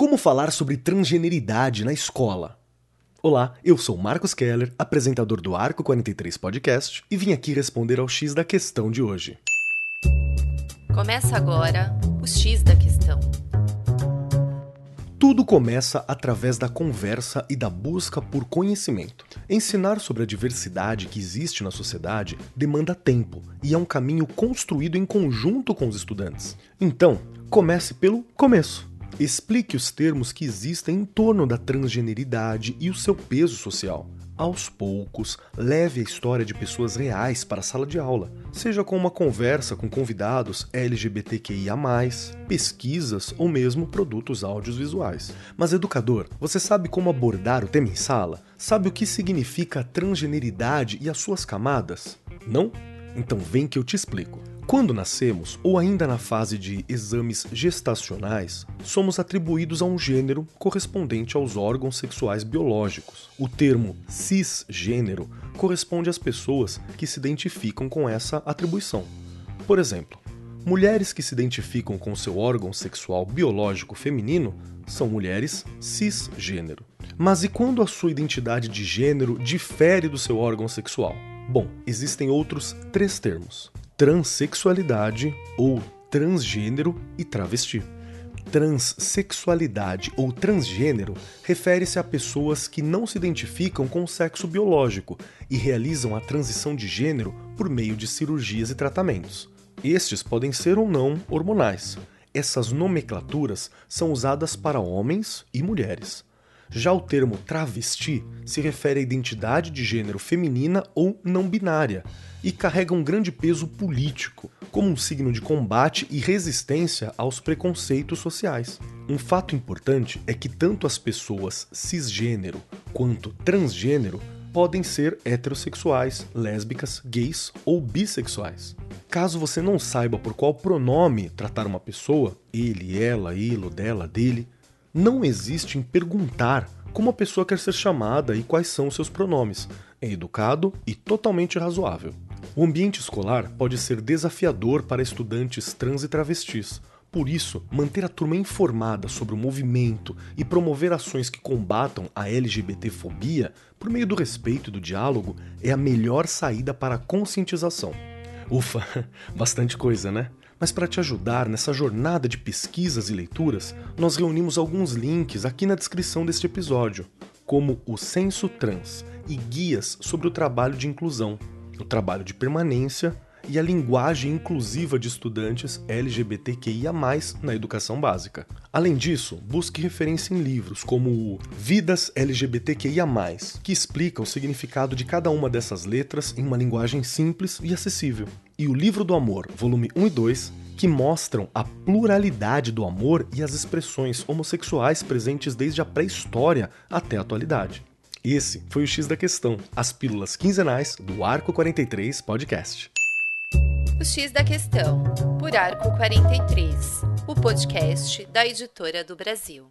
Como falar sobre transgeneridade na escola? Olá, eu sou Marcos Keller, apresentador do Arco 43 Podcast, e vim aqui responder ao X da questão de hoje. Começa agora o X da questão. Tudo começa através da conversa e da busca por conhecimento. Ensinar sobre a diversidade que existe na sociedade demanda tempo e é um caminho construído em conjunto com os estudantes. Então, comece pelo começo. Explique os termos que existem em torno da transgeneridade e o seu peso social. Aos poucos, leve a história de pessoas reais para a sala de aula, seja com uma conversa com convidados LGBTQIA, pesquisas ou mesmo produtos audiovisuais. Mas, educador, você sabe como abordar o tema em sala? Sabe o que significa transgeneridade e as suas camadas? Não? Então vem que eu te explico. Quando nascemos, ou ainda na fase de exames gestacionais, somos atribuídos a um gênero correspondente aos órgãos sexuais biológicos. O termo cisgênero corresponde às pessoas que se identificam com essa atribuição. Por exemplo, mulheres que se identificam com seu órgão sexual biológico feminino são mulheres cisgênero. Mas e quando a sua identidade de gênero difere do seu órgão sexual? Bom, existem outros três termos transexualidade ou transgênero e travesti. Transsexualidade ou transgênero refere-se a pessoas que não se identificam com o sexo biológico e realizam a transição de gênero por meio de cirurgias e tratamentos. Estes podem ser ou não hormonais. Essas nomenclaturas são usadas para homens e mulheres. Já o termo travesti se refere à identidade de gênero feminina ou não binária e carrega um grande peso político, como um signo de combate e resistência aos preconceitos sociais. Um fato importante é que tanto as pessoas cisgênero quanto transgênero podem ser heterossexuais, lésbicas, gays ou bissexuais. Caso você não saiba por qual pronome tratar uma pessoa, ele, ela, ele, dela, dele, não existe em perguntar como a pessoa quer ser chamada e quais são seus pronomes. É educado e totalmente razoável. O ambiente escolar pode ser desafiador para estudantes trans e travestis. Por isso, manter a turma informada sobre o movimento e promover ações que combatam a LGBTfobia por meio do respeito e do diálogo é a melhor saída para a conscientização. Ufa, bastante coisa, né? Mas para te ajudar nessa jornada de pesquisas e leituras, nós reunimos alguns links aqui na descrição deste episódio, como o Censo Trans e guias sobre o trabalho de inclusão, o trabalho de permanência e a linguagem inclusiva de estudantes LGBTQIA+, na educação básica. Além disso, busque referência em livros como o Vidas LGBTQIA+, que explica o significado de cada uma dessas letras em uma linguagem simples e acessível e O Livro do Amor, volume 1 e 2, que mostram a pluralidade do amor e as expressões homossexuais presentes desde a pré-história até a atualidade. Esse foi o X da Questão, as pílulas quinzenais do Arco 43 Podcast. O X da Questão, por Arco 43, o podcast da editora do Brasil.